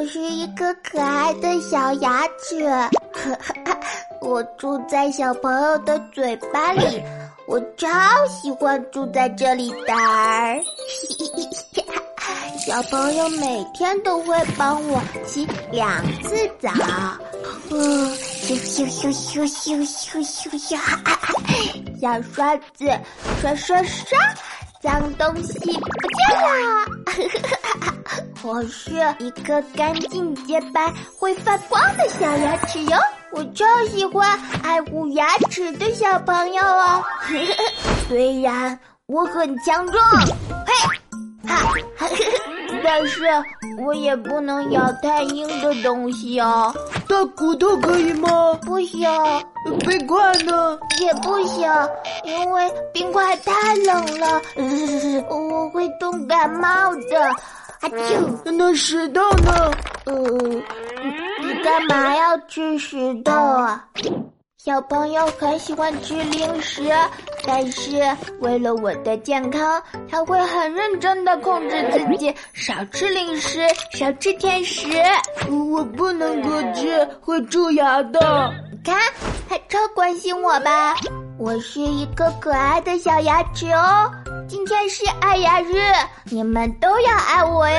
我是一颗可爱的小牙齿，我住在小朋友的嘴巴里，我超喜欢住在这里的。小朋友每天都会帮我洗两次澡，嗯，咻咻咻咻咻咻咻咻，小刷子刷刷刷，脏东西不见了。我是一个干净洁白、会发光的小牙齿哟，我超喜欢爱护牙齿的小朋友哦。虽然我很强壮，嘿，哈，但是我也不能咬太硬的东西哦。大骨头可以吗？不行，冰块呢？也不行，因为冰块太冷了，我会冻感冒的。阿啾，那石头呢？呃，你干嘛要吃石头啊？小朋友很喜欢吃零食，但是为了我的健康，他会很认真的控制自己，少吃零食，少吃甜食。我不能够吃，会蛀牙的。你看，他超关心我吧？我是一个可爱的小牙齿哦。今天是爱牙日，你们都要爱我哟。